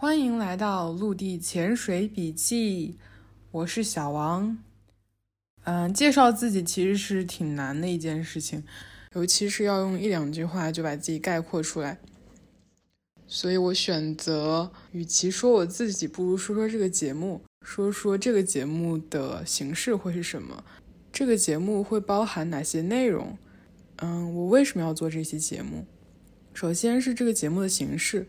欢迎来到陆地潜水笔记，我是小王。嗯，介绍自己其实是挺难的一件事情，尤其是要用一两句话就把自己概括出来。所以我选择，与其说我自己，不如说说这个节目，说说这个节目的形式会是什么，这个节目会包含哪些内容。嗯，我为什么要做这期节目？首先是这个节目的形式，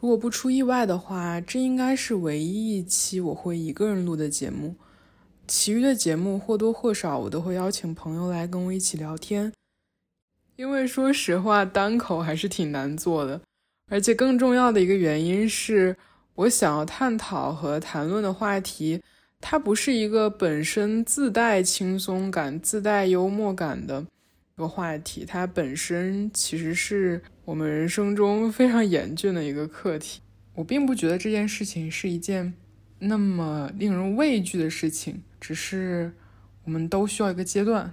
如果不出意外的话，这应该是唯一一期我会一个人录的节目。其余的节目或多或少我都会邀请朋友来跟我一起聊天，因为说实话，单口还是挺难做的。而且更重要的一个原因是，我想要探讨和谈论的话题，它不是一个本身自带轻松感、自带幽默感的个话题，它本身其实是我们人生中非常严峻的一个课题。我并不觉得这件事情是一件那么令人畏惧的事情。只是我们都需要一个阶段，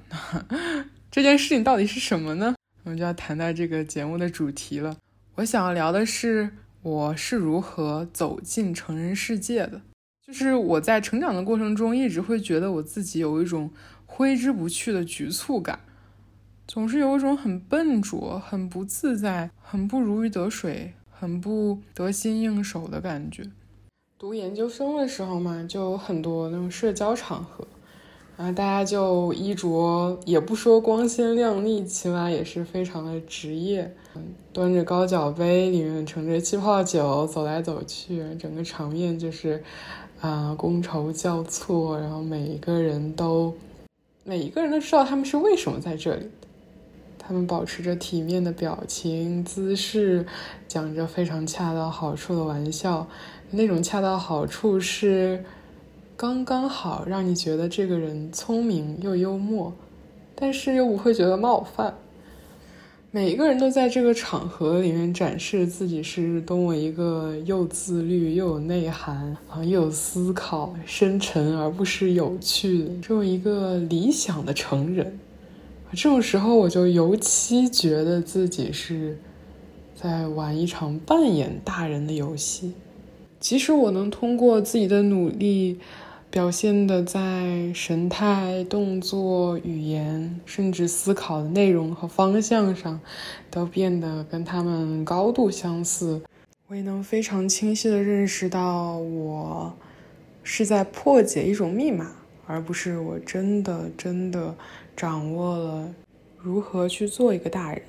这件事情到底是什么呢？我们就要谈到这个节目的主题了。我想要聊的是我是如何走进成人世界的。就是我在成长的过程中，一直会觉得我自己有一种挥之不去的局促感，总是有一种很笨拙、很不自在、很不如鱼得水、很不得心应手的感觉。读研究生的时候嘛，就有很多那种社交场合，然后大家就衣着也不说光鲜亮丽，起码也是非常的职业，端着高脚杯，里面盛着气泡酒，走来走去，整个场面就是啊觥筹交错，然后每一个人都每一个人都知道他们是为什么在这里，他们保持着体面的表情姿势，讲着非常恰到好处的玩笑。那种恰到好处是刚刚好，让你觉得这个人聪明又幽默，但是又不会觉得冒犯。每一个人都在这个场合里面展示自己是多么一个又自律又有内涵啊，又有思考、深沉而不失有趣的这么一个理想的成人。这种时候，我就尤其觉得自己是在玩一场扮演大人的游戏。即使我能通过自己的努力，表现的在神态、动作、语言，甚至思考的内容和方向上，都变得跟他们高度相似，我也能非常清晰的认识到，我是在破解一种密码，而不是我真的真的掌握了如何去做一个大人。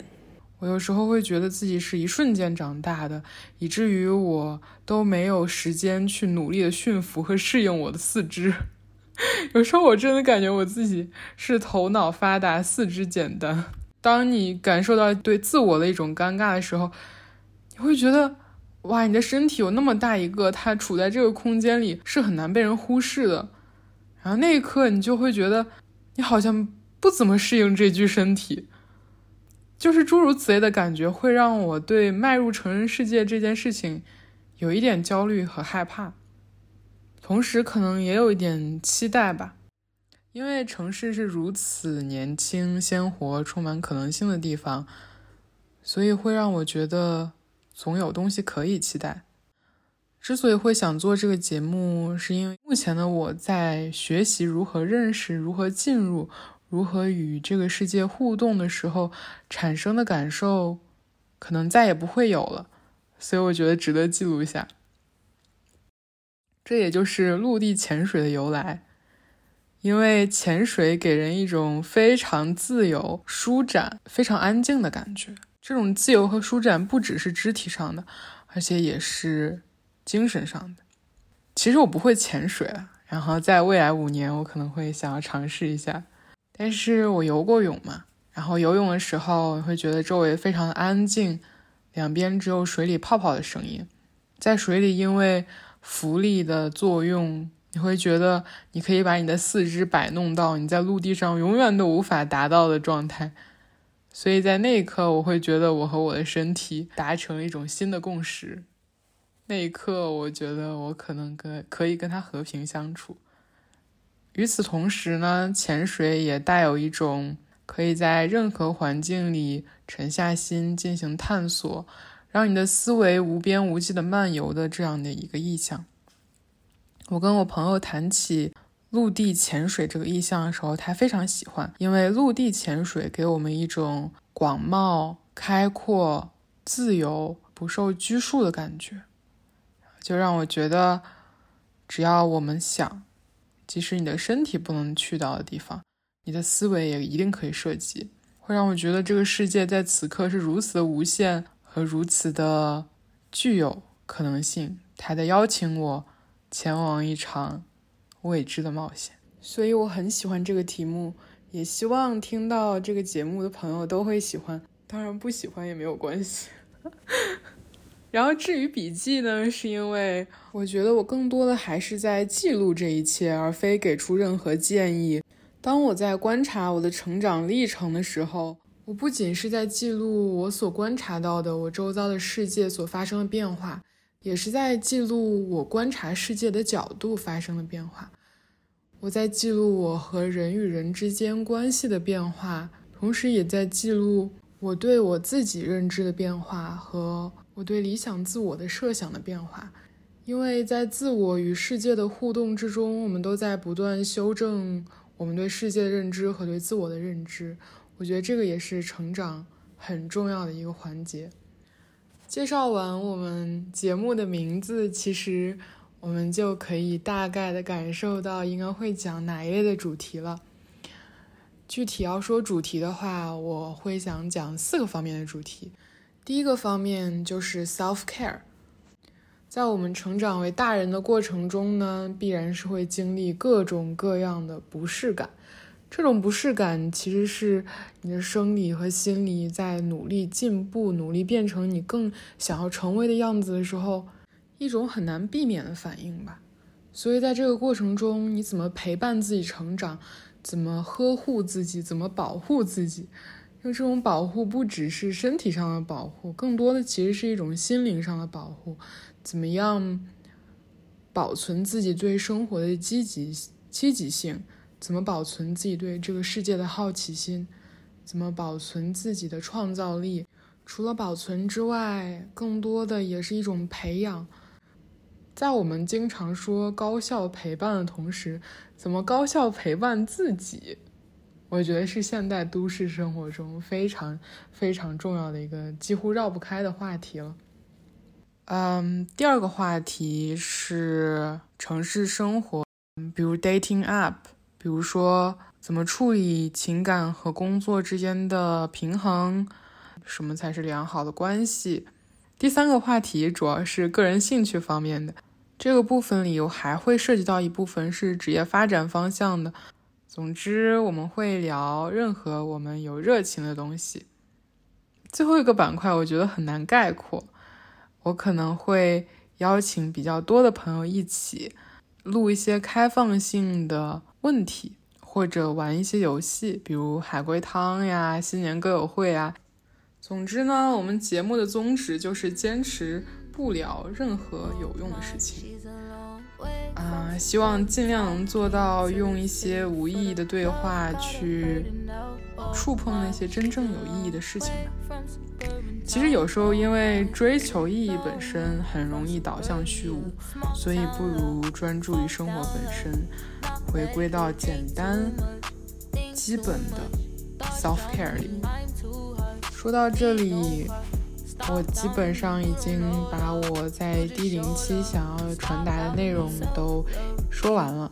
我有时候会觉得自己是一瞬间长大的，以至于我都没有时间去努力的驯服和适应我的四肢。有时候我真的感觉我自己是头脑发达，四肢简单。当你感受到对自我的一种尴尬的时候，你会觉得，哇，你的身体有那么大一个，它处在这个空间里是很难被人忽视的。然后那一刻，你就会觉得，你好像不怎么适应这具身体。就是诸如此类的感觉，会让我对迈入成人世界这件事情有一点焦虑和害怕，同时可能也有一点期待吧。因为城市是如此年轻、鲜活、充满可能性的地方，所以会让我觉得总有东西可以期待。之所以会想做这个节目，是因为目前的我在学习如何认识、如何进入。如何与这个世界互动的时候产生的感受，可能再也不会有了，所以我觉得值得记录一下。这也就是陆地潜水的由来，因为潜水给人一种非常自由、舒展、非常安静的感觉。这种自由和舒展不只是肢体上的，而且也是精神上的。其实我不会潜水，然后在未来五年，我可能会想要尝试一下。但是我游过泳嘛，然后游泳的时候会觉得周围非常的安静，两边只有水里泡泡的声音。在水里，因为浮力的作用，你会觉得你可以把你的四肢摆弄到你在陆地上永远都无法达到的状态。所以在那一刻，我会觉得我和我的身体达成了一种新的共识。那一刻，我觉得我可能跟可以跟他和平相处。与此同时呢，潜水也带有一种可以在任何环境里沉下心进行探索，让你的思维无边无际的漫游的这样的一个意象。我跟我朋友谈起陆地潜水这个意象的时候，他非常喜欢，因为陆地潜水给我们一种广袤、开阔、自由、不受拘束的感觉，就让我觉得，只要我们想，即使你的身体不能去到的地方，你的思维也一定可以涉及。会让我觉得这个世界在此刻是如此的无限和如此的具有可能性，它在邀请我前往一场未知的冒险。所以我很喜欢这个题目，也希望听到这个节目的朋友都会喜欢。当然不喜欢也没有关系。然后至于笔记呢，是因为我觉得我更多的还是在记录这一切，而非给出任何建议。当我在观察我的成长历程的时候，我不仅是在记录我所观察到的我周遭的世界所发生的变化，也是在记录我观察世界的角度发生的变化。我在记录我和人与人之间关系的变化，同时也在记录我对我自己认知的变化和我对理想自我的设想的变化。因为在自我与世界的互动之中，我们都在不断修正。我们对世界的认知和对自我的认知，我觉得这个也是成长很重要的一个环节。介绍完我们节目的名字，其实我们就可以大概的感受到应该会讲哪一类的主题了。具体要说主题的话，我会想讲四个方面的主题。第一个方面就是 self care。在我们成长为大人的过程中呢，必然是会经历各种各样的不适感。这种不适感其实是你的生理和心理在努力进步、努力变成你更想要成为的样子的时候，一种很难避免的反应吧。所以在这个过程中，你怎么陪伴自己成长，怎么呵护自己，怎么保护自己？就这种保护不只是身体上的保护，更多的其实是一种心灵上的保护。怎么样保存自己对生活的积极积极性？怎么保存自己对这个世界的好奇心？怎么保存自己的创造力？除了保存之外，更多的也是一种培养。在我们经常说高效陪伴的同时，怎么高效陪伴自己？我觉得是现代都市生活中非常非常重要的一个几乎绕不开的话题了。嗯，第二个话题是城市生活，比如 dating up，比如说怎么处理情感和工作之间的平衡，什么才是良好的关系。第三个话题主要是个人兴趣方面的，这个部分里我还会涉及到一部分是职业发展方向的。总之，我们会聊任何我们有热情的东西。最后一个板块，我觉得很难概括。我可能会邀请比较多的朋友一起录一些开放性的问题，或者玩一些游戏，比如海龟汤呀、新年歌友会啊。总之呢，我们节目的宗旨就是坚持不聊任何有用的事情。希望尽量能做到用一些无意义的对话去触碰那些真正有意义的事情吧。其实有时候因为追求意义本身很容易导向虚无，所以不如专注于生活本身，回归到简单、基本的 self care 里。说到这里。我基本上已经把我在第零期想要传达的内容都说完了，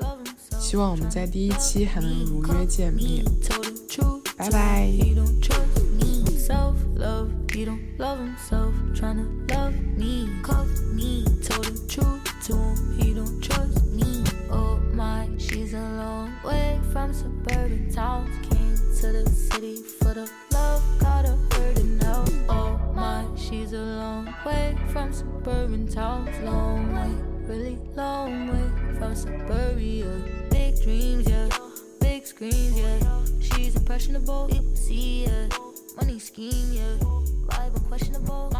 希望我们在第一期还能如约见面，拜拜。She's a from suburban towns, long way, really long way from suburbia. Big dreams, yeah, big screens, yeah. She's impressionable, people see, yeah. Money scheme, yeah. Vibe unquestionable.